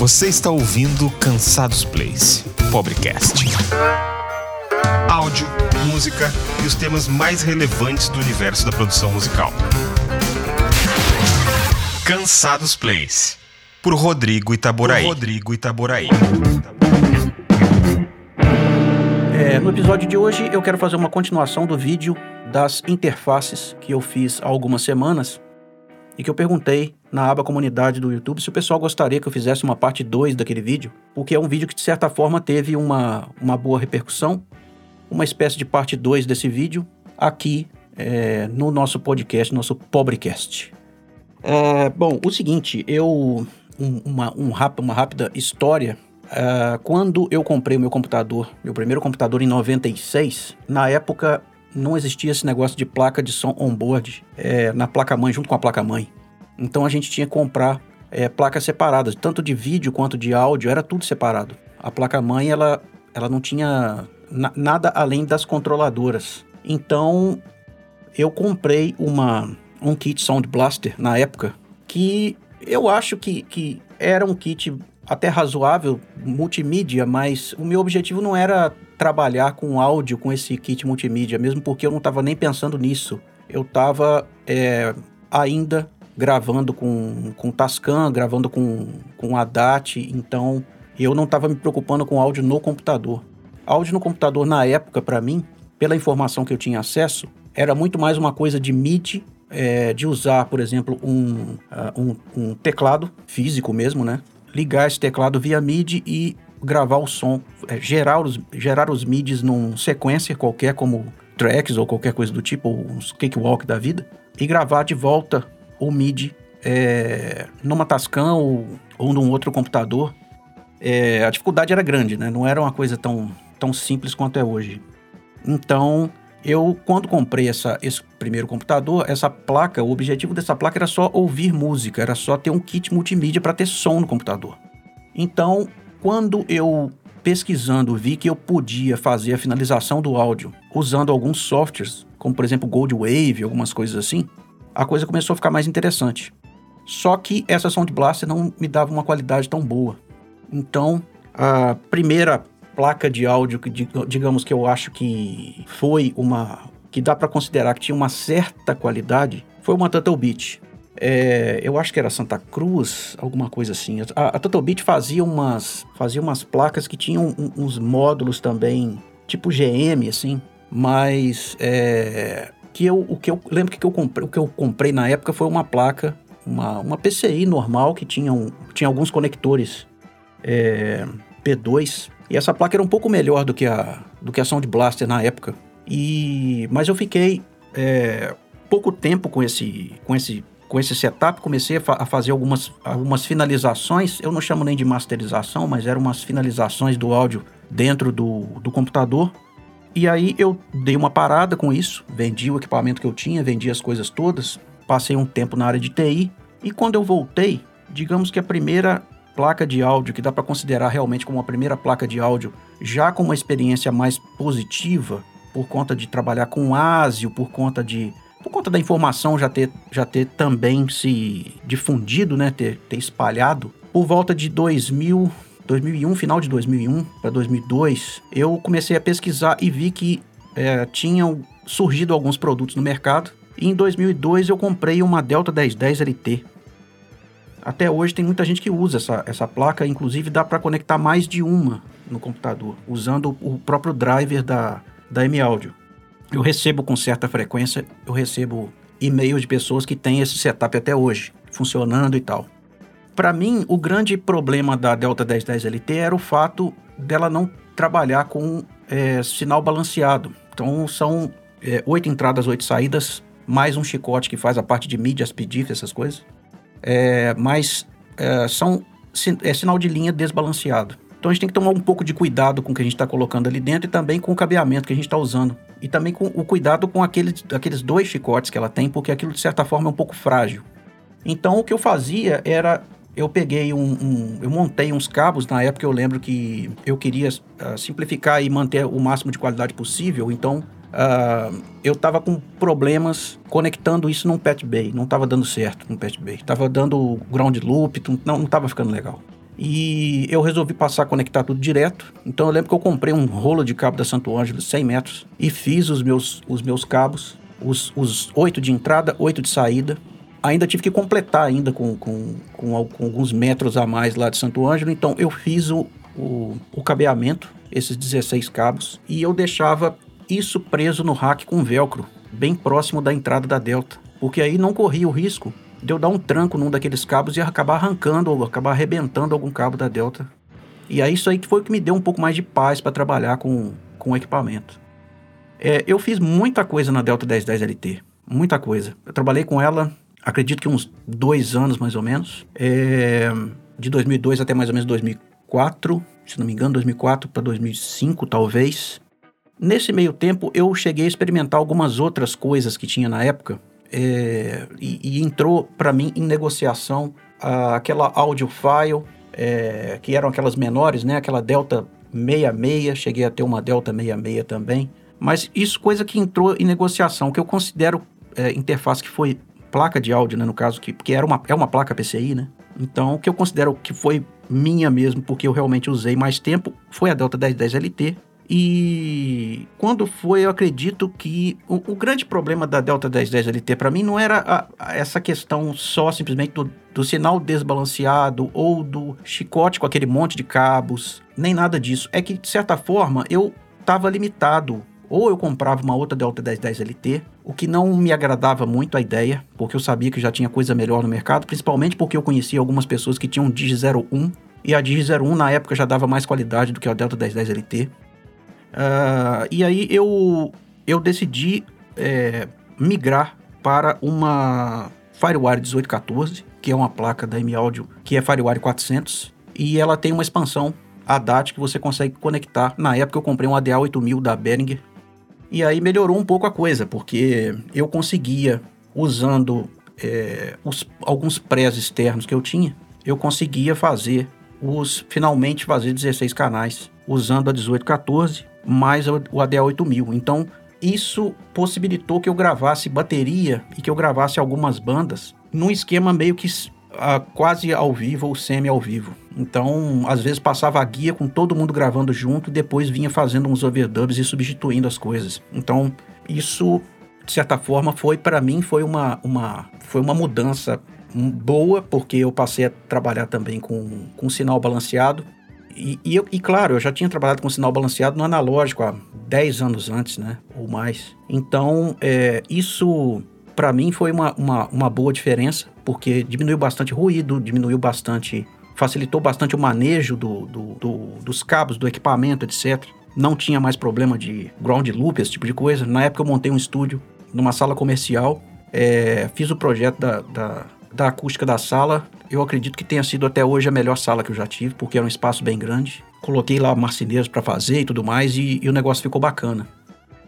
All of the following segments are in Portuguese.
Você está ouvindo Cansados Place, Pobrecast. Áudio, música e os temas mais relevantes do universo da produção musical. Cansados Place, por Rodrigo Itaboraí. Por Rodrigo Itaboraí. É, no episódio de hoje eu quero fazer uma continuação do vídeo das interfaces que eu fiz há algumas semanas e que eu perguntei na aba comunidade do YouTube se o pessoal gostaria que eu fizesse uma parte 2 daquele vídeo, porque é um vídeo que de certa forma teve uma, uma boa repercussão, uma espécie de parte 2 desse vídeo aqui é, no nosso podcast, nosso Pobrecast. É, bom, o seguinte, eu. Um, uma, um, uma rápida história. É, quando eu comprei o meu computador, meu primeiro computador em 96, na época não existia esse negócio de placa de som on-board é, na placa-mãe, junto com a placa-mãe. Então a gente tinha que comprar é, placas separadas, tanto de vídeo quanto de áudio, era tudo separado. A placa-mãe, ela, ela não tinha na, nada além das controladoras. Então eu comprei uma, um kit Sound Blaster na época, que eu acho que, que era um kit até razoável, multimídia, mas o meu objetivo não era trabalhar com áudio com esse kit multimídia, mesmo porque eu não estava nem pensando nisso. Eu estava é, ainda gravando com, com Tascam, gravando com, com ADAT, então eu não estava me preocupando com áudio no computador. Áudio no computador, na época, para mim, pela informação que eu tinha acesso, era muito mais uma coisa de MIDI, é, de usar, por exemplo, um, uh, um, um teclado físico mesmo, né? Ligar esse teclado via MIDI e gravar o som, é, gerar, os, gerar os MIDIs num sequência qualquer, como tracks ou qualquer coisa do tipo, uns cakewalk da vida, e gravar de volta o MIDI é, numa Tascam ou, ou num outro computador. É, a dificuldade era grande, né? Não era uma coisa tão, tão simples quanto é hoje. Então, eu, quando comprei essa, esse primeiro computador, essa placa, o objetivo dessa placa era só ouvir música, era só ter um kit multimídia para ter som no computador. Então, quando eu pesquisando vi que eu podia fazer a finalização do áudio usando alguns softwares, como por exemplo Gold Wave, algumas coisas assim, a coisa começou a ficar mais interessante. Só que essa Sound Blaster não me dava uma qualidade tão boa. Então, a primeira placa de áudio que digamos que eu acho que foi uma que dá para considerar que tinha uma certa qualidade foi uma Turtle Beach. É, eu acho que era Santa Cruz, alguma coisa assim. A, a Totobit fazia umas, fazia umas placas que tinham um, uns módulos também, tipo GM, assim, mas é, que eu, o que eu lembro que eu comprei, o que eu comprei na época foi uma placa, uma, uma PCI normal que tinha, um, tinha alguns conectores é, P2 e essa placa era um pouco melhor do que a do que a Sound Blaster na época. E mas eu fiquei é, pouco tempo com esse com esse com esse setup, comecei a, fa a, fazer algumas, algumas finalizações. Eu não chamo nem de masterização, mas eram umas finalizações do áudio dentro do, do computador. E aí eu dei uma parada com isso, vendi o equipamento que eu tinha, vendi as coisas todas, passei um tempo na área de TI. E quando eu voltei, digamos que a primeira placa de áudio, que dá para considerar realmente como a primeira placa de áudio, já com uma experiência mais positiva, por conta de trabalhar com ASIO, por conta de por conta da informação já ter, já ter também se difundido, né, ter, ter espalhado, por volta de 2000, 2001, final de 2001 para 2002, eu comecei a pesquisar e vi que é, tinham surgido alguns produtos no mercado. E em 2002 eu comprei uma Delta 1010 LT. Até hoje tem muita gente que usa essa, essa placa, inclusive dá para conectar mais de uma no computador, usando o próprio driver da, da M-Audio eu recebo com certa frequência, eu recebo e-mails de pessoas que têm esse setup até hoje, funcionando e tal. Para mim, o grande problema da Delta 1010 LT era o fato dela não trabalhar com é, sinal balanceado. Então, são é, oito entradas, oito saídas, mais um chicote que faz a parte de mídia, as PDIF, essas coisas. É, mas é, são é sinal de linha desbalanceado. Então a gente tem que tomar um pouco de cuidado com o que a gente está colocando ali dentro e também com o cabeamento que a gente está usando. E também com o cuidado com aqueles, aqueles dois chicotes que ela tem, porque aquilo de certa forma é um pouco frágil. Então o que eu fazia era. Eu peguei um, um Eu montei uns cabos, na época eu lembro que eu queria uh, simplificar e manter o máximo de qualidade possível, então Uh, eu estava com problemas conectando isso num Pet Bay. Não estava dando certo no Pet Bay. Tava dando ground loop, não estava ficando legal. E eu resolvi passar a conectar tudo direto. Então eu lembro que eu comprei um rolo de cabo da Santo Ângelo, 100 metros, e fiz os meus, os meus cabos, os, os 8 de entrada, 8 de saída. Ainda tive que completar ainda com, com, com, com alguns metros a mais lá de Santo Ângelo. Então eu fiz o, o, o cabeamento, esses 16 cabos, e eu deixava isso preso no rack com velcro, bem próximo da entrada da delta. Porque aí não corria o risco de eu dar um tranco num daqueles cabos e acabar arrancando ou acabar arrebentando algum cabo da delta. E aí isso aí que foi o que me deu um pouco mais de paz para trabalhar com, com o equipamento. É, eu fiz muita coisa na Delta 1010 LT, muita coisa. Eu trabalhei com ela, acredito que uns dois anos mais ou menos, é, de 2002 até mais ou menos 2004, se não me engano, 2004 para 2005 talvez. Nesse meio tempo eu cheguei a experimentar algumas outras coisas que tinha na época é, e, e, entrou para mim em negociação aquela audio file, é, que eram aquelas menores, né? Aquela Delta 66, cheguei a ter uma Delta 66 também. Mas isso coisa que entrou em negociação, que eu considero é, interface que foi placa de áudio, né, no caso, que, que era uma, é uma placa PCI, né? Então, o que eu considero que foi minha mesmo, porque eu realmente usei mais tempo, foi a Delta 1010 LT, e quando foi, eu acredito que o, o grande problema da Delta 1010 LT para mim não era a, a essa questão só simplesmente do, do sinal desbalanceado ou do chicote com aquele monte de cabos, nem nada disso. É que, de certa forma, eu estava limitado ou eu comprava uma outra Delta 1010 LT, o que não me agradava muito a ideia, porque eu sabia que já tinha coisa melhor no mercado, principalmente porque eu conhecia algumas pessoas que tinham Digi 01, e a Digi 01 na época já dava mais qualidade do que a Delta 1010 LT. Uh, e aí eu, eu decidi é, migrar para uma FireWire 1814, que é uma placa da M-Audio, que é FireWire 400, e ela tem uma expansão ADAT que você consegue conectar. Na época eu comprei um ADA 8000 da Behringer, e aí melhorou um pouco a coisa, porque eu conseguia, usando é, os, alguns prés externos que eu tinha, eu conseguia fazer os finalmente fazer 16 canais usando a 1814 mais o ADA8000. Então, isso possibilitou que eu gravasse bateria e que eu gravasse algumas bandas num esquema meio que uh, quase ao vivo ou semi ao vivo. Então, às vezes passava a guia com todo mundo gravando junto e depois vinha fazendo uns overdubs e substituindo as coisas. Então, isso de certa forma foi para mim foi uma, uma foi uma mudança boa porque eu passei a trabalhar também com, com sinal balanceado e, e, eu, e, claro, eu já tinha trabalhado com sinal balanceado no analógico há 10 anos antes, né? Ou mais. Então, é, isso para mim foi uma, uma, uma boa diferença, porque diminuiu bastante ruído, diminuiu bastante. facilitou bastante o manejo do, do, do, dos cabos, do equipamento, etc. Não tinha mais problema de ground loop, esse tipo de coisa. Na época eu montei um estúdio numa sala comercial, é, fiz o projeto da, da da acústica da sala, eu acredito que tenha sido até hoje a melhor sala que eu já tive, porque era um espaço bem grande. Coloquei lá marceneiros para fazer e tudo mais, e, e, o negócio ficou bacana.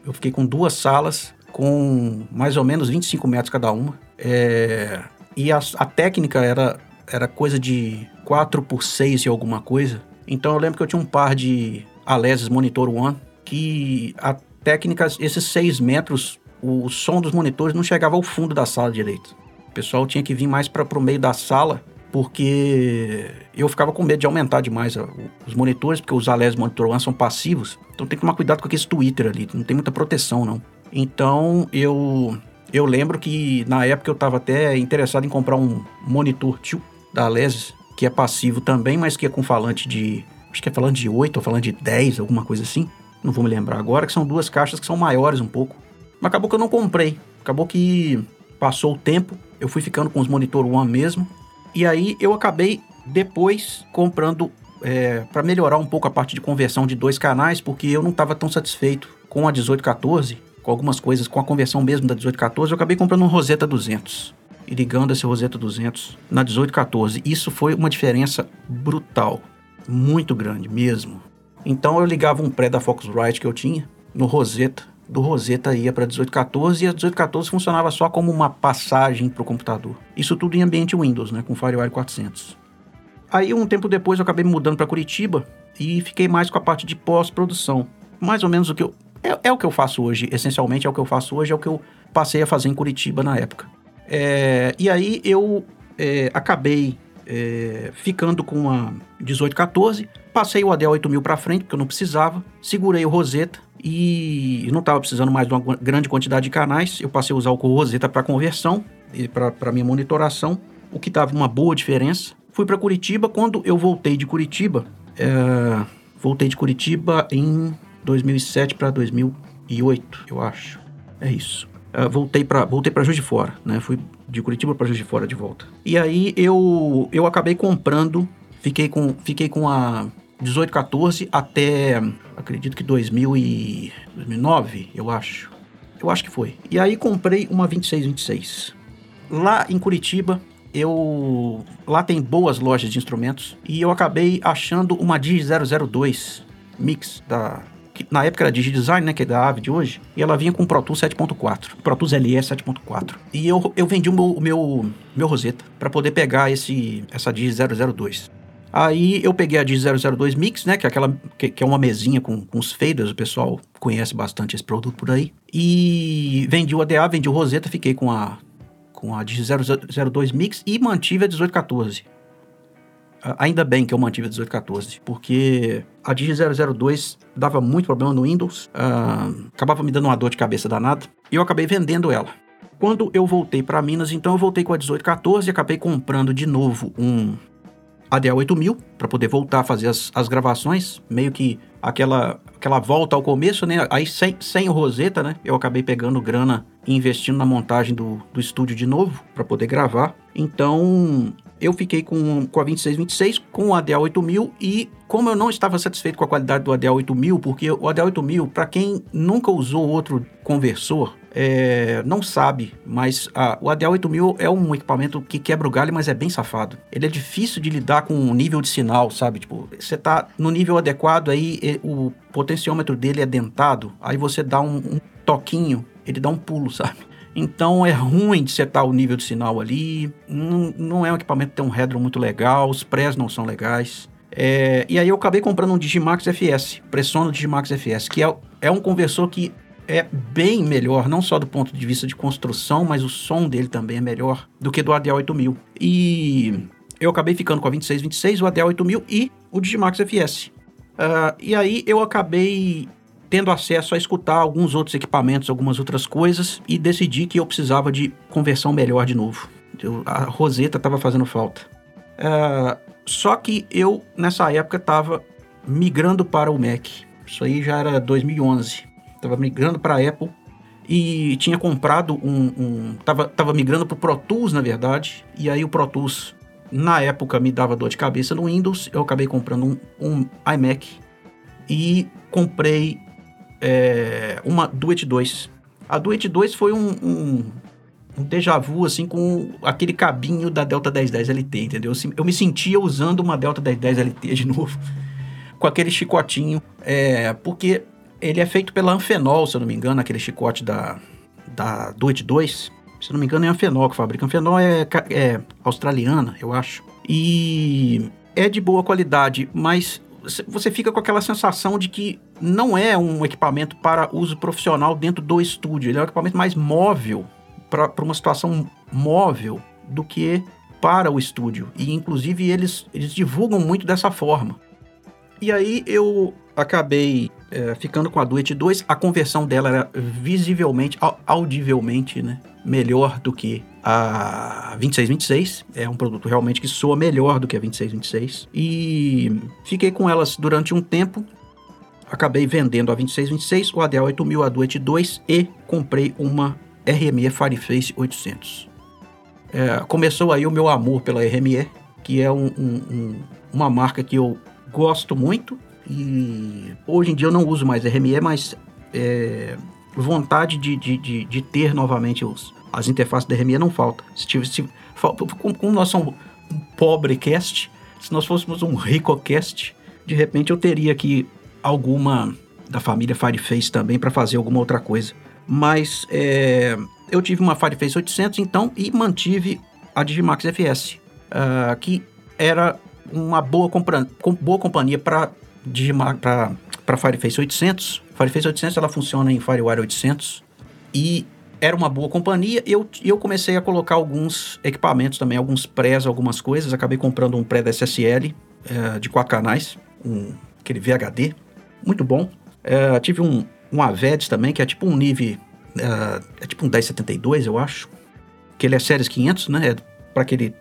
Eu fiquei com duas salas, com mais ou menos 25 metros cada uma. É, e a, a, técnica era, era coisa de 4 por 6 e alguma coisa. Então eu lembro que eu tinha um par de Alesis Monitor One, que a técnica, esses 6 metros, o som dos monitores não chegava ao fundo da sala direito. O pessoal tinha que vir mais para o meio da sala, porque eu ficava com medo de aumentar demais os monitores, porque os Ales Monitor One são passivos. Então tem que tomar cuidado com aquele Twitter ali, não tem muita proteção não. Então eu eu lembro que na época eu estava até interessado em comprar um monitor tio da Alesis, que é passivo também, mas que é com falante de. Acho que é falante de 8 ou falante de 10, alguma coisa assim. Não vou me lembrar agora, que são duas caixas que são maiores um pouco. Mas acabou que eu não comprei. Acabou que passou o tempo, eu fui ficando com os monitor One mesmo. E aí eu acabei depois comprando é, para melhorar um pouco a parte de conversão de dois canais, porque eu não estava tão satisfeito com a 1814, com algumas coisas, com a conversão mesmo da 1814, eu acabei comprando um Rosetta 200 e ligando esse Rosetta 200 na 1814. Isso foi uma diferença brutal, muito grande mesmo. Então eu ligava um pré da Focusrite que eu tinha no Rosetta do Rosetta ia para 1814 e a 1814 funcionava só como uma passagem para o computador. Isso tudo em ambiente Windows, né, com FireWire 400. Aí um tempo depois eu acabei mudando para Curitiba e fiquei mais com a parte de pós-produção. Mais ou menos o que eu é, é, o que eu faço hoje, essencialmente é o que eu faço hoje, é o que eu passei a fazer em Curitiba na época. É, e aí eu é, acabei é, ficando com a 1814, passei o ADA 8000 para frente, porque eu não precisava, segurei o Rosetta e não estava precisando mais de uma grande quantidade de canais, eu passei a usar o Rosetta para conversão e para minha monitoração, o que dava uma boa diferença. Fui para Curitiba, quando eu voltei de Curitiba, é, voltei de Curitiba em 2007 para 2008, eu acho. É isso. Uh, voltei para voltei para Juiz de Fora, né? Fui de Curitiba para Juiz de Fora de volta. E aí eu eu acabei comprando, fiquei com fiquei com a 1814 até acredito que 2000 e 2009, eu acho. Eu acho que foi. E aí comprei uma 2626. Lá em Curitiba, eu lá tem boas lojas de instrumentos e eu acabei achando uma Digi 002 Mix da na época era DigiDesign, né, que é da AVE de hoje, e ela vinha com Pro Tools 7.4, Pro Tools LE 7.4. E eu, eu vendi o meu, o meu, meu Rosetta para poder pegar esse, essa Digi 002. Aí eu peguei a Digi 002 Mix, né, que é aquela que, que, é uma mesinha com, com os faders, o pessoal conhece bastante esse produto por aí. E vendi o ADA, vendi o Rosetta, fiquei com a com a Digi 002 Mix e mantive a 1814. Ainda bem que eu mantive a 1814, porque a Digi 002 dava muito problema no Windows, uh, acabava me dando uma dor de cabeça danada, e eu acabei vendendo ela. Quando eu voltei para Minas, então eu voltei com a 1814 e acabei comprando de novo um ADA 8000 para poder voltar a fazer as, as gravações, meio que aquela aquela volta ao começo, né? Aí sem, sem o Rosetta, né? Eu acabei pegando grana e investindo na montagem do, do estúdio de novo para poder gravar. Então, eu fiquei com, com a 2626, com o ADA 8000 e como eu não estava satisfeito com a qualidade do ADA 8000, porque o ADA 8000, para quem nunca usou outro conversor, é, não sabe, mas a, o ADA 8000 é um equipamento que quebra o galho, mas é bem safado. Ele é difícil de lidar com o nível de sinal, sabe? Tipo, você tá no nível adequado, aí o potenciômetro dele é dentado, aí você dá um, um toquinho, ele dá um pulo, sabe? Então é ruim de setar o nível de sinal ali. Não, não é um equipamento que tem um headroom muito legal, os prés não são legais. É, e aí eu acabei comprando um Digimax FS, Pressono Digimax FS, que é, é um conversor que é bem melhor, não só do ponto de vista de construção, mas o som dele também é melhor do que do ADA 8000. E eu acabei ficando com a 2626, o ADA 8000 e o Digimax FS. Uh, ah, e aí eu acabei tendo acesso a escutar alguns outros equipamentos, algumas outras coisas, e decidi que eu precisava de conversão melhor de novo. Eu, a Rosetta estava fazendo falta. Uh, só que eu, nessa época, estava migrando para o Mac. Isso aí já era 2011. Estava migrando para a Apple e tinha comprado um, um tava, tava migrando para o Pro Tools, na verdade, e aí o Pro Tools, na época, me dava dor de cabeça no Windows, eu acabei comprando um, um iMac e comprei é, uma Duet 2. A Duet 2 foi um, um, um déjà vu, assim, com aquele cabinho da Delta 1010 LT, entendeu? Eu me sentia usando uma Delta 1010 LT de novo, com aquele chicotinho, é, porque ele é feito pela Anfenol, se eu não me engano, aquele chicote da, da Duet 2. Se não me engano, é Anfenol que fabrica. Anfenol é, é australiana, eu acho. E é de boa qualidade, mas você fica com aquela sensação de que não é um equipamento para uso profissional dentro do estúdio. Ele é um equipamento mais móvel, para uma situação móvel, do que para o estúdio. E, inclusive, eles, eles divulgam muito dessa forma. E aí eu acabei é, ficando com a Duet 2. A conversão dela era visivelmente, audivelmente, né, melhor do que a 2626. É um produto realmente que soa melhor do que a 2626. E fiquei com elas durante um tempo. Acabei vendendo a 2626, o ADA 8000, a Duet 2 e comprei uma RME Fireface 800. É, começou aí o meu amor pela RME, que é um, um, um, uma marca que eu gosto muito e hoje em dia eu não uso mais RME, mas é, vontade de, de, de, de, ter novamente os, as interfaces da RME não falta. Se tivesse, como, como nós somos um pobre cast, se nós fôssemos um rico cast, de repente eu teria aqui alguma da família Fireface também para fazer alguma outra coisa. Mas é, eu tive uma Fireface 800 então e mantive a Digimax FS, uh, ah, que era uma boa, boa companhia para para Fireface 800. Fireface 800 ela funciona em FireWire 800 e era uma boa companhia. Eu, eu comecei a colocar alguns equipamentos também, alguns prés, algumas coisas. Acabei comprando um pré da SSL é, de quatro canais, um, aquele VHD, muito bom. É, tive um, um Avedes também, que é tipo um Nive, é, é tipo um 1072, eu acho. Que ele é Series 500, né? É para aquele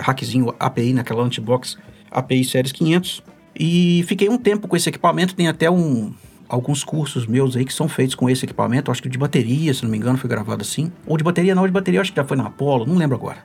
hackzinho API, naquela antibox API Series 500. E fiquei um tempo com esse equipamento, tem até um, alguns cursos meus aí que são feitos com esse equipamento, acho que de bateria, se não me engano, foi gravado assim. Ou de bateria não, de bateria acho que já foi na Apollo, não lembro agora.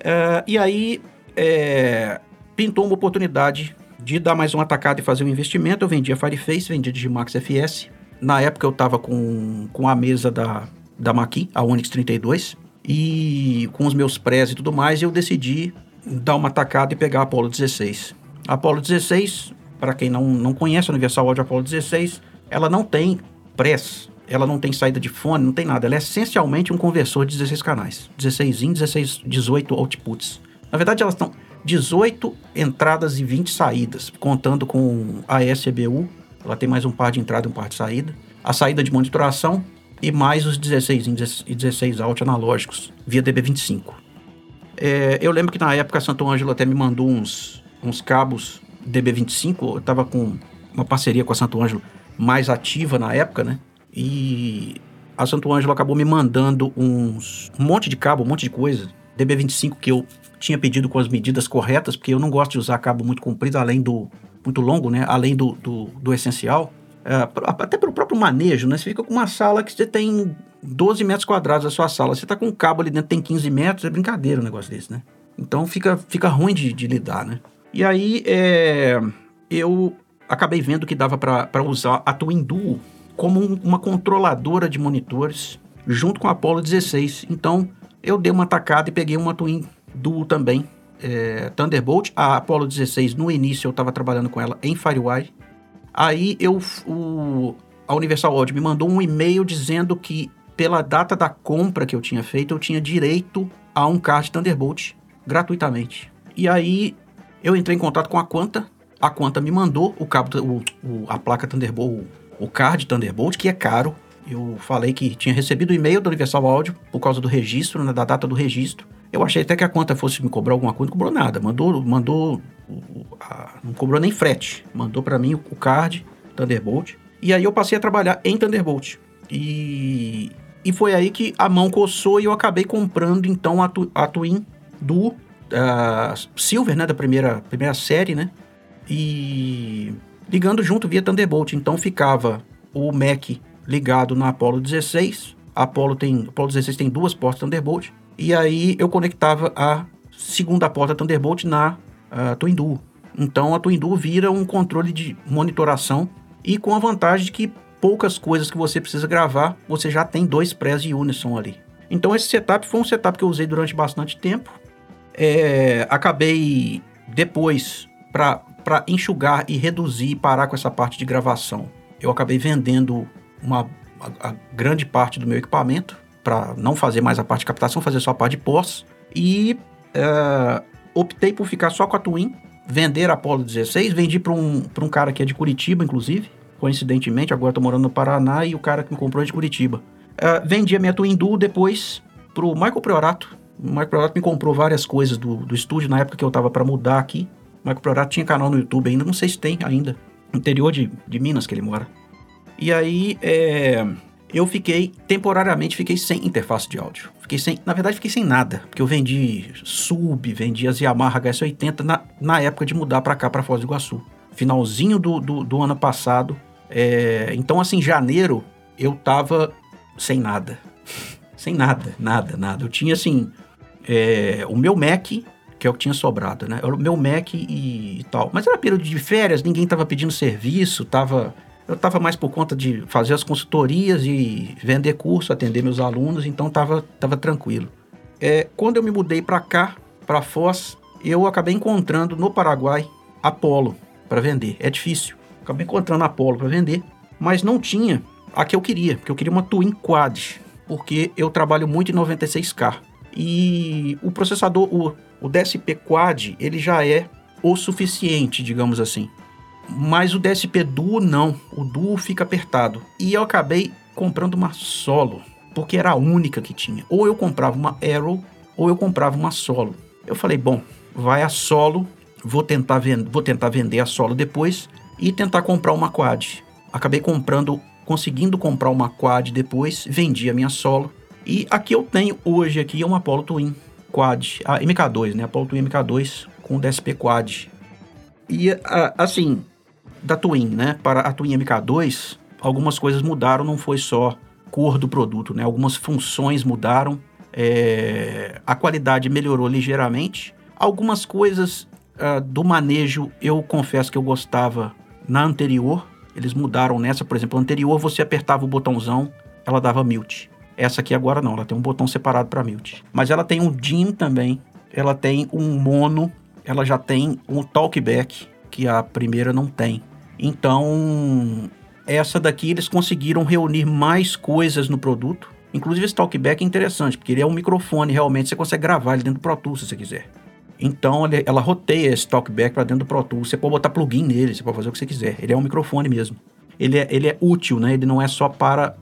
É, e aí é, pintou uma oportunidade de dar mais uma atacada e fazer um investimento. Eu vendia Fireface, vendia Digimax FS. Na época eu estava com, com a mesa da, da Maqui, a Onyx 32, e com os meus prés e tudo mais, eu decidi dar uma atacada e pegar a Apollo 16. A Apollo 16, para quem não, não conhece a Universal Audio Apollo 16, ela não tem press, ela não tem saída de fone, não tem nada. Ela é essencialmente um conversor de 16 canais. 16 in, 16, 18 outputs. Na verdade, elas estão 18 entradas e 20 saídas, contando com a SBU. Ela tem mais um par de entrada e um par de saída. A saída de monitoração e mais os 16 in e 16 out analógicos via DB25. É, eu lembro que na época a Santo Ângelo até me mandou uns, uns cabos DB25. Eu estava com uma parceria com a Santo Ângelo mais ativa na época, né? E a Santo Ângelo acabou me mandando uns, um monte de cabo, um monte de coisa. DB25 que eu tinha pedido com as medidas corretas, porque eu não gosto de usar cabo muito comprido, além do muito longo, né? Além do, do, do essencial. É, até pelo próprio manejo, né? Você fica com uma sala que você tem 12 metros quadrados a sua sala. Você tá com um cabo ali dentro, tem 15 metros, é brincadeira um negócio desse, né? Então fica, fica ruim de, de lidar, né? E aí é, eu acabei vendo que dava para usar a Twin Duo como um, uma controladora de monitores junto com a Apollo 16. Então eu dei uma atacada e peguei uma Twin Duo também, é, Thunderbolt. A Apollo 16, no início eu estava trabalhando com ela em Firewire. Aí eu, o, a Universal Audio me mandou um e-mail dizendo que pela data da compra que eu tinha feito, eu tinha direito a um card Thunderbolt gratuitamente. E aí eu entrei em contato com a Quanta, a Quanta me mandou o cabo, o, o, a placa Thunderbolt, o card Thunderbolt, que é caro. Eu falei que tinha recebido o e-mail do Universal Audio por causa do registro, né, da data do registro. Eu achei até que a conta fosse me cobrar alguma coisa, não cobrou nada. Mandou, mandou, a, não cobrou nem frete. Mandou para mim o card Thunderbolt. E aí eu passei a trabalhar em Thunderbolt. E, e foi aí que a mão coçou e eu acabei comprando então a, a Twin do uh, Silver, né, da primeira, primeira série, né? E ligando junto via Thunderbolt. Então ficava o Mac ligado na Apollo 16. A Apollo tem, Apollo 16 tem duas portas Thunderbolt. E aí eu conectava a segunda porta Thunderbolt na uh, Twin Duo. Então a Twin Duo vira um controle de monitoração e com a vantagem de que poucas coisas que você precisa gravar, você já tem dois prés de Unison ali. Então esse setup foi um setup que eu usei durante bastante tempo. É, acabei depois para enxugar e reduzir e parar com essa parte de gravação. Eu acabei vendendo uma a, a grande parte do meu equipamento para não fazer mais a parte de captação, fazer só a parte de pós. E é, optei por ficar só com a Twin, vender a Apollo 16. Vendi para um, um cara que é de Curitiba, inclusive. Coincidentemente, agora estou morando no Paraná e o cara que me comprou é de Curitiba. É, vendi a minha Twin Duo depois para o Michael Priorato. O Michael Priorato me comprou várias coisas do, do estúdio na época que eu estava para mudar aqui. O Michael Priorato tinha canal no YouTube ainda, não sei se tem ainda. Interior de, de Minas que ele mora. E aí, é, eu fiquei, temporariamente, fiquei sem interface de áudio. Fiquei sem, na verdade, fiquei sem nada, porque eu vendi sub, vendi as Yamaha HS80 na, na época de mudar para cá, para Foz do Iguaçu. Finalzinho do, do, do ano passado. É, então, assim, janeiro, eu tava sem nada. sem nada, nada, nada. Eu tinha, assim, é, o meu Mac, que é o que tinha sobrado, né? O meu Mac e, e tal. Mas era período de férias, ninguém tava pedindo serviço, tava eu estava mais por conta de fazer as consultorias e vender curso, atender meus alunos, então estava tava tranquilo. É, quando eu me mudei para cá, para Foz, eu acabei encontrando no Paraguai Apollo para vender. É difícil. Acabei encontrando Apollo para vender, mas não tinha a que eu queria, porque eu queria uma Twin Quad, porque eu trabalho muito em 96K. E o processador, o, o DSP Quad, ele já é o suficiente, digamos assim. Mas o DSP Duo não, o Duo fica apertado. E eu acabei comprando uma Solo. porque era a única que tinha. Ou eu comprava uma Arrow ou eu comprava uma Solo. Eu falei, bom, vai a Solo, vou tentar, vou tentar vender a Solo depois e tentar comprar uma Quad. Acabei comprando, conseguindo comprar uma Quad depois, vendi a minha Solo. E aqui eu tenho hoje aqui uma Apollo Twin Quad, a MK2, né? Apollo Twin MK2 com DSP Quad. E assim, da Twin, né, para a Twin MK2, algumas coisas mudaram, não foi só cor do produto, né? Algumas funções mudaram, é, a qualidade melhorou ligeiramente. Algumas coisas uh, do manejo eu confesso que eu gostava na anterior, eles mudaram nessa, por exemplo, a anterior você apertava o botãozão, ela dava mute. Essa aqui agora não, ela tem um botão separado para mute. Mas ela tem um DIM também, ela tem um mono, ela já tem um talkback que a primeira não tem. Então, essa daqui eles conseguiram reunir mais coisas no produto. Inclusive esse talkback é interessante, porque ele é um microfone, realmente você consegue gravar ele dentro do Pro Tools se você quiser. Então ela roteia esse talkback para dentro do Pro Tools. Você pode botar plugin nele, você pode fazer o que você quiser. Ele é um microfone mesmo. Ele é, ele é útil, né? Ele não é só para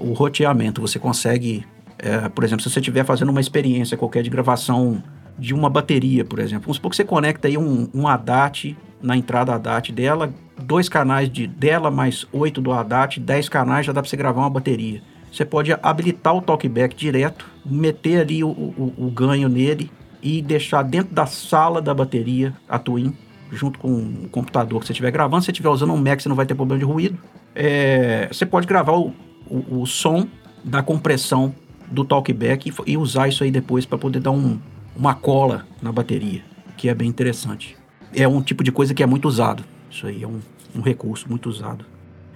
o roteamento. Você consegue, é, por exemplo, se você estiver fazendo uma experiência qualquer de gravação de uma bateria, por exemplo. Vamos supor que você conecta aí um, um ADAT na entrada ADAT dela, dois canais de dela mais oito do ADAT, dez canais já dá para você gravar uma bateria. Você pode habilitar o talkback direto, meter ali o, o, o ganho nele e deixar dentro da sala da bateria a Twin, junto com o computador que você estiver gravando. Se você estiver usando um Mac, você não vai ter problema de ruído. É, você pode gravar o, o, o, som da compressão do talkback e, e usar isso aí depois para poder dar um, uma cola na bateria, que é bem interessante. É um tipo de coisa que é muito usado. Isso aí é um, um recurso muito usado.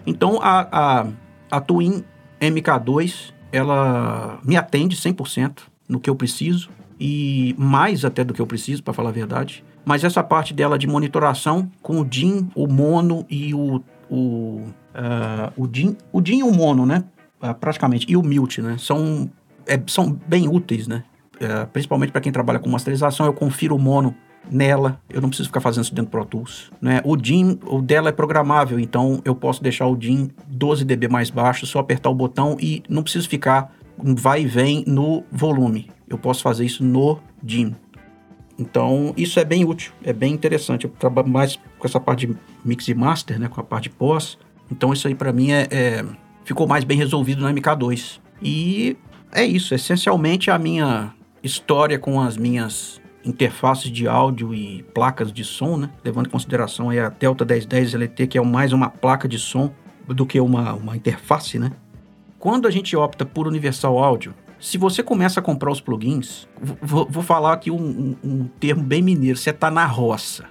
Então a, a, a Twin MK2 ela me atende 100% no que eu preciso e mais até do que eu preciso, para falar a verdade. Mas essa parte dela de monitoração com o DIN, o mono e o. O, uh, o, DIN, o e o mono, né? Uh, praticamente. E o mute, né? São, é, são bem úteis, né? Uh, principalmente para quem trabalha com masterização, eu confiro o mono nela, eu não preciso ficar fazendo isso dentro do Pro Tools. Né? O DIN, o dela é programável, então eu posso deixar o DIN 12 dB mais baixo, só apertar o botão e não preciso ficar vai e vem no volume. Eu posso fazer isso no DIN. Então, isso é bem útil, é bem interessante. Eu trabalho mais com essa parte de mix e master, né, com a parte de pós. Então, isso aí para mim é, é, ficou mais bem resolvido no MK2. E é isso, essencialmente a minha história com as minhas interfaces de áudio e placas de som, né? Levando em consideração a Delta 1010 LT, que é mais uma placa de som do que uma, uma interface, né? Quando a gente opta por Universal Audio, se você começa a comprar os plugins, vou, vou falar aqui um, um, um, termo bem mineiro, você está na roça.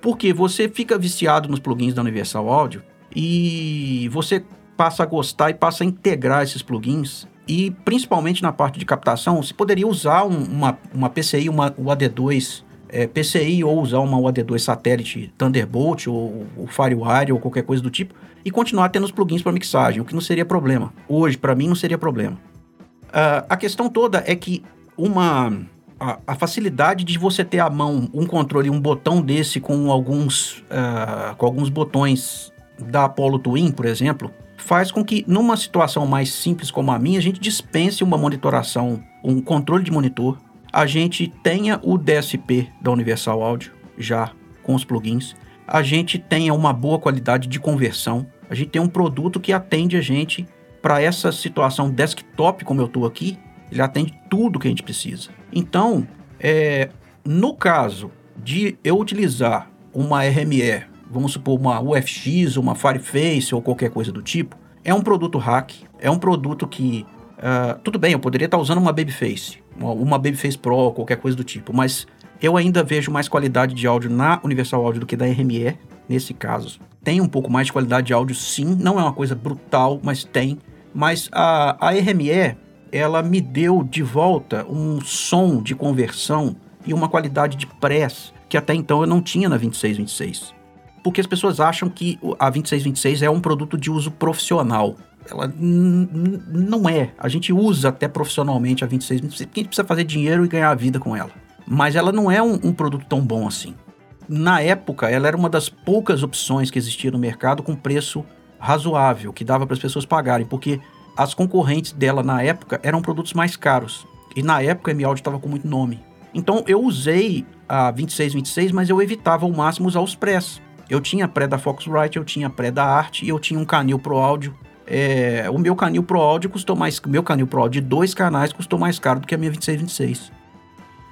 Porque você fica viciado nos plugins da Universal Audio e você passa a gostar e passa a integrar esses plugins e principalmente na parte de captação, você poderia usar um, uma, uma PCI, uma UAD2 é, PCI ou usar uma UAD2 satélite Thunderbolt ou, ou FireWire ou qualquer coisa do tipo e continuar tendo os plugins para mixagem, o que não seria problema. Hoje, para mim, não seria problema. Uh, a questão toda é que uma a, a, facilidade de você ter à mão um controle, um botão desse com alguns, uh, com alguns botões da Apollo Twin, por exemplo, faz com que, numa situação mais simples como a minha, a gente dispense uma monitoração, um controle de monitor, a gente tenha o DSP da Universal Audio já com os plugins, a gente tenha uma boa qualidade de conversão, a gente tem um produto que atende a gente para essa situação desktop como eu estou aqui, ele atende tudo que a gente precisa. Então, é, no caso de eu utilizar uma RME vamos supor uma UFX, uma Fireface ou qualquer coisa do tipo, é um produto hack, é um produto que uh, tudo bem, eu poderia estar usando uma Babyface, uma, uma Babyface Pro, qualquer coisa do tipo, mas eu ainda vejo mais qualidade de áudio na Universal Audio do que da RME, nesse caso. Tem um pouco mais de qualidade de áudio, sim, não é uma coisa brutal, mas tem. Mas a, a RME, ela me deu de volta um som de conversão e uma qualidade de press que até então eu não tinha na 2626 porque as pessoas acham que a 2626 é um produto de uso profissional. Ela não é. A gente usa até profissionalmente a 2626 porque a gente precisa fazer dinheiro e ganhar a vida com ela. Mas ela não é um, um produto tão bom assim. Na época, ela era uma das poucas opções que existia no mercado com preço razoável, que dava para as pessoas pagarem, porque as concorrentes dela na época eram produtos mais caros. E na época a M-Audio estava com muito nome. Então eu usei a 2626, mas eu evitava ao máximo usar os prés. Eu tinha pré da Focusrite, eu tinha pré da Art e eu tinha um canil Pro Áudio. É, o meu canil Pro Áudio custou mais. Meu canil Pro Áudio de dois canais custou mais caro do que a minha 2626.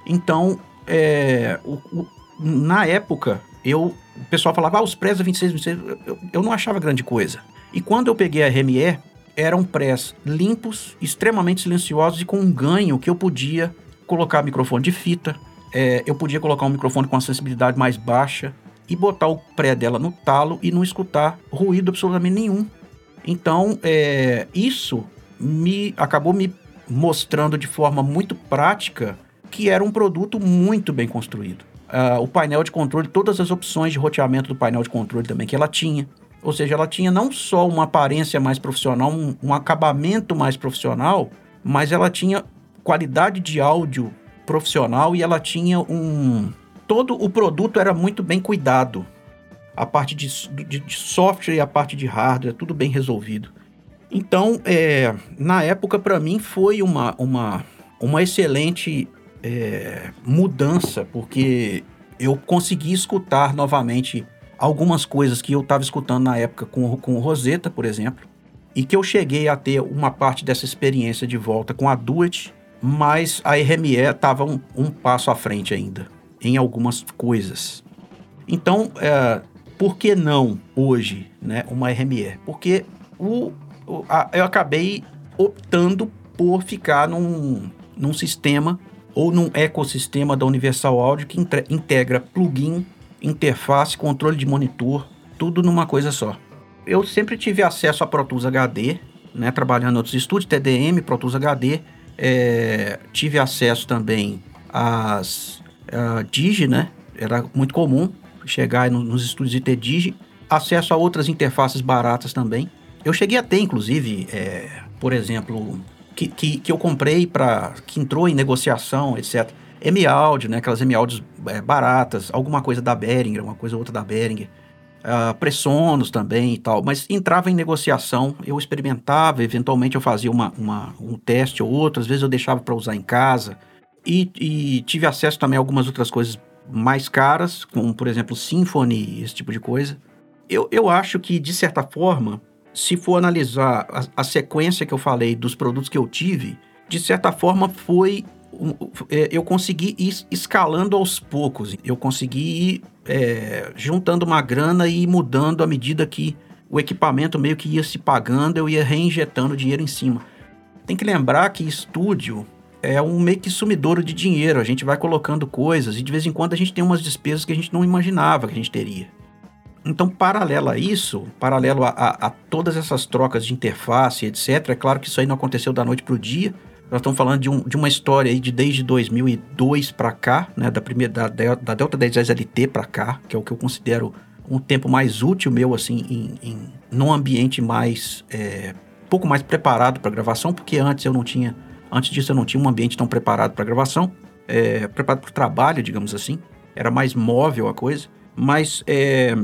Então, é, o, o, na época, eu, o pessoal falava, ah, os prés da 2626, eu, eu não achava grande coisa. E quando eu peguei a RME, eram prés limpos, extremamente silenciosos e com um ganho que eu podia colocar microfone de fita, é, eu podia colocar um microfone com a sensibilidade mais baixa e botar o pré dela no talo e não escutar ruído absolutamente nenhum. Então, é, isso me acabou me mostrando de forma muito prática que era um produto muito bem construído. Uh, o painel de controle, todas as opções de roteamento do painel de controle também que ela tinha. Ou seja, ela tinha não só uma aparência mais profissional, um, um acabamento mais profissional, mas ela tinha qualidade de áudio profissional e ela tinha um. Todo o produto era muito bem cuidado. A parte de, de, de software e a parte de hardware, tudo bem resolvido. Então, é, na época, para mim, foi uma, uma, uma excelente é, mudança, porque eu consegui escutar novamente algumas coisas que eu estava escutando na época com, com o Rosetta, por exemplo, e que eu cheguei a ter uma parte dessa experiência de volta com a Duet, mas a RME estava um, um, passo à frente ainda em algumas coisas. Então, é, por que não hoje né, uma RME? Porque o, o a, eu acabei optando por ficar num, num sistema ou num ecossistema da Universal Audio que integra plugin interface, controle de monitor, tudo numa coisa só. Eu sempre tive acesso a Pro Tools HD, né, trabalhando em outros estúdios, TDM, Pro Tools HD, é, tive acesso também às a Digi, né, era muito comum chegar no, nos estúdios de ter Digi, acesso a outras interfaces baratas também. Eu cheguei a ter, inclusive, é, por exemplo, que, que, que eu comprei para que entrou em negociação, etc M-Audio, né? Aquelas M-Audios é, baratas, alguma coisa da Behringer, uma coisa ou outra da Behringer. Uh, Pressonos também e tal, mas entrava em negociação, eu experimentava, eventualmente eu fazia uma, uma um teste ou outro, às vezes eu deixava para usar em casa, e, e, tive acesso também a algumas outras coisas mais caras, como por exemplo Symfony, esse tipo de coisa. Eu, eu acho que, de certa forma, se for analisar a, a sequência que eu falei dos produtos que eu tive, de certa forma foi é, eu consegui ir escalando aos poucos. Eu consegui ir é, juntando uma grana e mudando à medida que o equipamento meio que ia se pagando, eu ia reinjetando dinheiro em cima. Tem que lembrar que estúdio é um meio que sumidouro de dinheiro. A gente vai colocando coisas e de vez em quando a gente tem umas despesas que a gente não imaginava que a gente teria. Então, paralelo a isso, paralelo a, a, a todas essas trocas de interface, etc., é claro que isso aí não aconteceu da noite para o dia nós estamos falando de, um, de uma história aí de desde 2002 para cá, né, da primeira da, da Delta 10 LT para cá, que é o que eu considero um tempo mais útil meu assim em, em num ambiente mais é, pouco mais preparado para gravação, porque antes eu não tinha, antes disso eu não tinha um ambiente tão preparado para gravação, é, preparado para o trabalho, digamos assim, era mais móvel a coisa, mas é,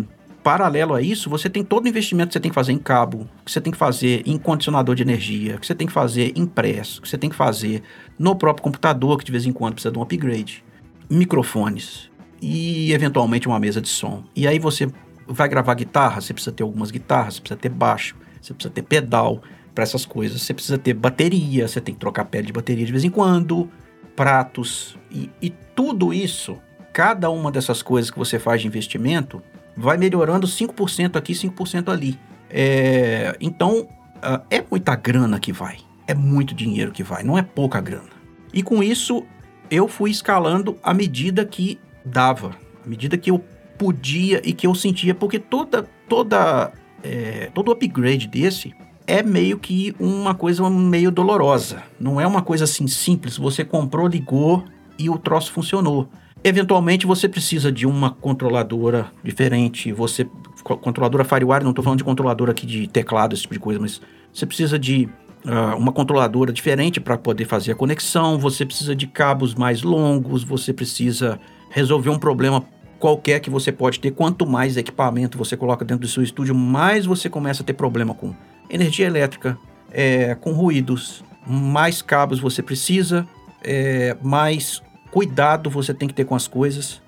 paralelo a isso, você tem todo o investimento que você tem que fazer em cabo, que você tem que fazer em condicionador de energia, que você tem que fazer impresso, que você tem que fazer no próprio computador, que de vez em quando precisa de um upgrade, microfones e eventualmente uma mesa de som. E aí você vai gravar guitarra, você precisa ter algumas guitarras, você precisa ter baixo, você precisa ter pedal para essas coisas, você precisa ter bateria, você tem que trocar pele de bateria de vez em quando, pratos e, e tudo isso, cada uma dessas coisas que você faz de investimento vai melhorando 5% aqui, 5% ali. É, então, uh, é muita grana que vai. É muito dinheiro que vai, não é pouca grana. E com isso, eu fui escalando à medida que dava, à medida que eu podia e que eu sentia, porque toda, toda, é, todo upgrade desse é meio que uma coisa meio dolorosa. Não é uma coisa assim simples. Você comprou, ligou e o troço funcionou. Eventualmente você precisa de uma controladora diferente, você controladora FireWire, não estou falando de controladora aqui de teclado, esse tipo de coisa, mas você precisa de uh, uma controladora diferente para poder fazer a conexão, você precisa de cabos mais longos, você precisa resolver um problema qualquer que você pode ter. Quanto mais equipamento você coloca dentro do seu estúdio, mais você começa a ter problema com energia elétrica, é, com ruídos, mais cabos você precisa, é, mais cuidado você tem que ter com as coisas,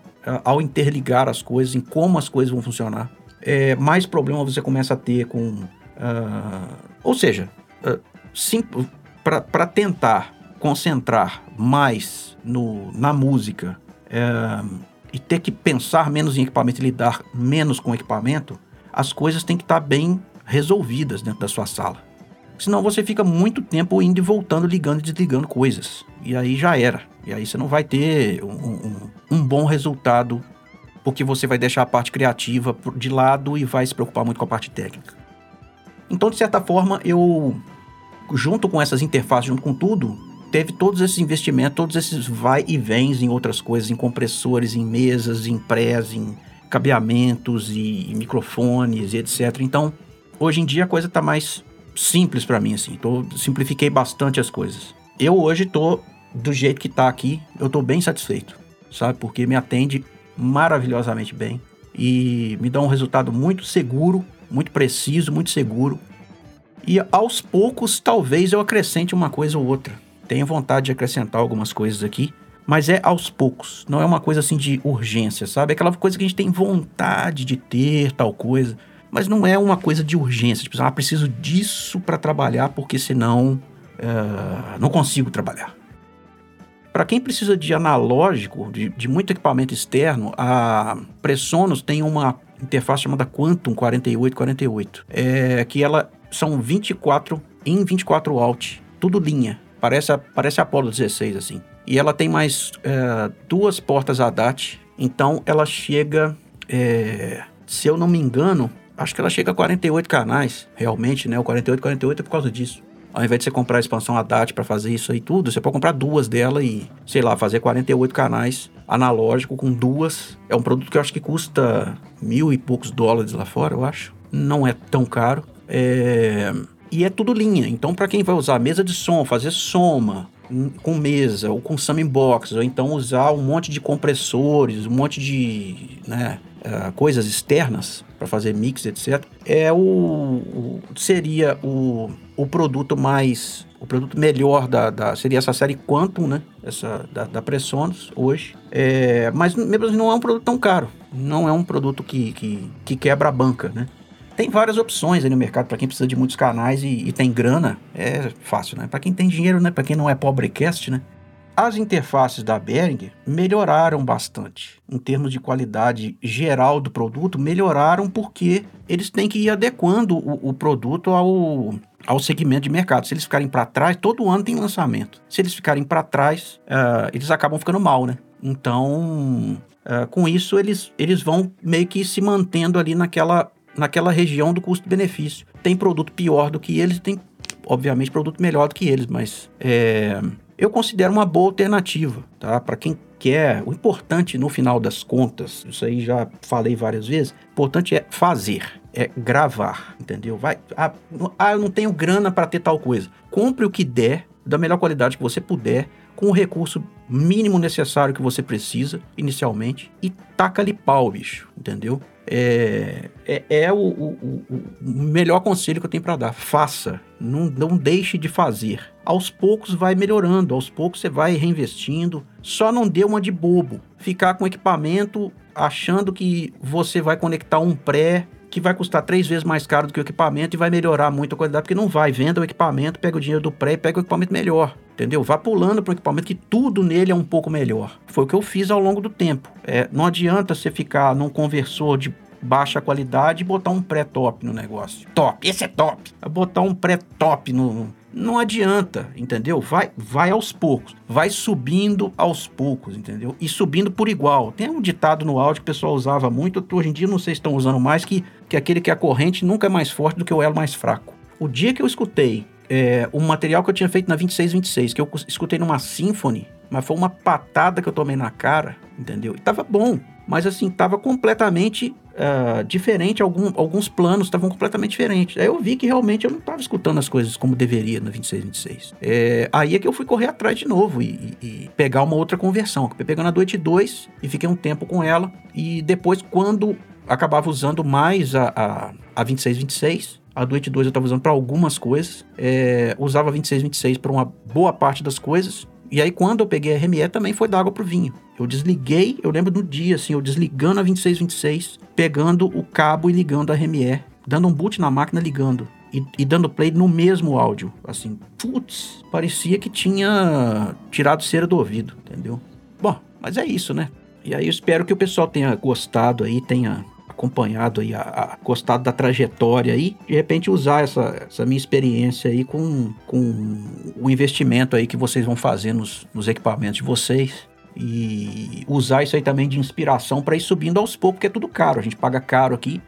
ao interligar as coisas, em como as coisas vão funcionar. É, mais problema você começa a ter com. Uh, ou seja, uh, para tentar concentrar mais no, na música é, e ter que pensar menos em equipamento e lidar menos com equipamento, as coisas têm que estar tá bem resolvidas dentro da sua sala. Senão você fica muito tempo indo e voltando, ligando e desligando coisas. E aí já era. E aí você não vai ter um, um, um bom resultado, porque você vai deixar a parte criativa de lado e vai se preocupar muito com a parte técnica. Então, de certa forma, eu, junto com essas interfaces, junto com tudo, teve todos esses investimentos, todos esses vai e vens em outras coisas, em compressores, em mesas, em prés, em cabeamentos e, e microfones e etc. Então, hoje em dia a coisa está mais simples para mim, assim. Tô, simplifiquei bastante as coisas. Eu hoje tô do jeito que tá aqui, eu tô bem satisfeito, sabe? Porque me atende maravilhosamente bem e me dá um resultado muito seguro, muito preciso, muito seguro. E aos poucos, talvez eu acrescente uma coisa ou outra tenho vontade de acrescentar algumas coisas aqui, mas é aos poucos. Não é uma coisa assim de urgência, sabe? É aquela coisa que a gente tem vontade de ter, tal coisa, mas não é uma coisa de urgência. Tipo, ah, preciso disso para trabalhar porque senão uh, não consigo trabalhar. Para quem precisa de analógico, de, de, muito equipamento externo, a Pressonos tem uma interface chamada Quantum 4848, é, que ela são 24 em 24 out, tudo linha. Parece parece a Apollo 16, assim. E ela tem mais é, duas portas ADAT. Então ela chega, é, se eu não me engano, acho que ela chega a 48 canais, realmente, né? O 48, 48 é por causa disso. Ao invés de você comprar a expansão ADAT para fazer isso aí tudo, você pode comprar duas dela e, sei lá, fazer 48 canais analógico com duas. É um produto que eu acho que custa mil e poucos dólares lá fora, eu acho. Não é tão caro. É e é tudo linha. Então, para quem vai usar mesa de som, fazer soma com mesa ou com summing box, ou então usar um monte de compressores, um monte de né, uh, coisas externas para fazer mix, etc., é o, o, seria o, o produto mais o produto melhor da, da, seria essa série Quantum, né? Essa da, da hoje. É, mas mesmo assim não é um produto tão caro. Não é um produto que, que, que quebra a banca, né? Tem várias opções aí no mercado para quem precisa de muitos canais e, e tem grana, é fácil, né? Para quem tem dinheiro, né? Para quem não é pobrecast, né? As interfaces da Behringer melhoraram bastante em termos de qualidade geral do produto, melhoraram porque eles têm que ir adequando o, o produto ao, ao segmento de mercado. Se eles ficarem para trás, todo ano tem lançamento. Se eles ficarem para trás, uh, eles acabam ficando mal, né? Então, uh, com isso, eles, eles vão meio que se mantendo ali naquela naquela região do custo-benefício. Tem produto pior do que eles, tem, obviamente, produto melhor do que eles, mas é, eu considero uma boa alternativa, tá? Para quem quer, o importante no final das contas, isso aí já falei várias vezes, o importante é fazer, é gravar, entendeu? Vai, ah, ah eu não tenho grana para ter tal coisa. Compre o que der, da melhor qualidade que você puder, com o recurso mínimo necessário que você precisa inicialmente e taca-lhe pau, bicho, entendeu? É, é, é o, o, o, melhor conselho que eu tenho para dar. Faça, não, não deixe de fazer. Aos poucos vai melhorando, aos poucos você vai reinvestindo. Só não dê uma de bobo. Ficar com equipamento achando que você vai conectar um pré que vai custar três vezes mais caro do que o equipamento e vai melhorar muito a qualidade, porque não vai. Venda o equipamento, pega o dinheiro do pré e pega o equipamento melhor. Entendeu? Vá pulando para um equipamento que tudo nele é um pouco melhor. Foi o que eu fiz ao longo do tempo. É, não adianta você ficar num conversor de baixa qualidade e botar um pré-top no negócio. Top, esse é top. Botar um pré-top no, não adianta, entendeu? Vai, vai aos poucos, vai subindo aos poucos, entendeu? E subindo por igual. Tem um ditado no áudio que o pessoal usava muito, hoje em dia não sei se estão usando mais, que, que aquele que é a corrente nunca é mais forte do que o elo mais fraco. O dia que eu escutei é, material que eu tinha feito na 2626, que eu escutei numa Symphony, mas foi uma patada que eu tomei na cara, entendeu? E tava bom, mas assim, tava completamente uh, diferente, algum, alguns planos estavam completamente diferentes. Aí eu vi que realmente eu não estava escutando as coisas como deveria no 2626. É, aí é que eu fui correr atrás de novo e, e pegar uma outra conversão. Eu peguei na Duet 2 e fiquei um tempo com ela. E depois, quando acabava usando mais a, a, a 2626, A Duet 2 eu estava usando para algumas coisas. É, usava 2626 para uma boa parte das coisas. E aí, quando eu peguei a RME, também foi d'água pro vinho. Eu desliguei, eu lembro do dia, assim, eu desligando a 2626, pegando o cabo e ligando a RME, dando um boot na máquina, ligando. E, e, dando play no mesmo áudio. Assim, putz, parecia que tinha tirado cera do ouvido, entendeu? Bom, mas é isso, né? E aí eu espero que o pessoal tenha gostado aí, tenha acompanhado aí, a, a, gostado da trajetória aí, de repente usar essa, essa minha experiência aí com, com o investimento aí que vocês vão fazer nos, nos equipamentos de vocês e usar isso aí também de inspiração para ir subindo aos poucos, porque é tudo caro, a gente paga caro aqui.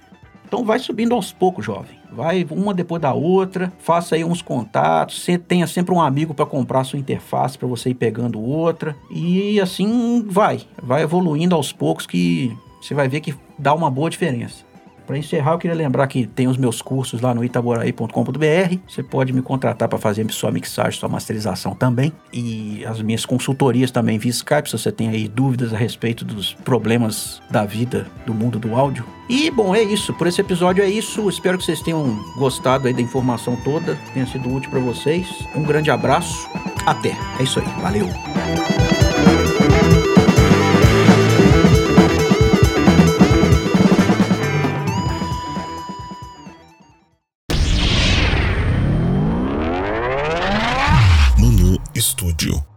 Então vai subindo aos poucos, jovem. Vai uma depois da outra, faça aí uns contatos, tenha sempre um amigo para comprar sua interface para você ir pegando outra e assim vai, vai evoluindo aos poucos que você vai ver que dá uma boa diferença. Para encerrar, eu queria lembrar que tem os meus cursos lá no itaboraí.com.br. Você pode me contratar para fazer sua mixagem, sua masterização também. E as minhas consultorias também via Skype, se você tem aí dúvidas a respeito dos problemas da vida, do mundo do áudio. E, bom, é isso. Por esse episódio é isso. Espero que vocês tenham gostado aí da informação toda, tenha sido útil para vocês. Um grande abraço. Até. É isso aí. Valeu. Estúdio.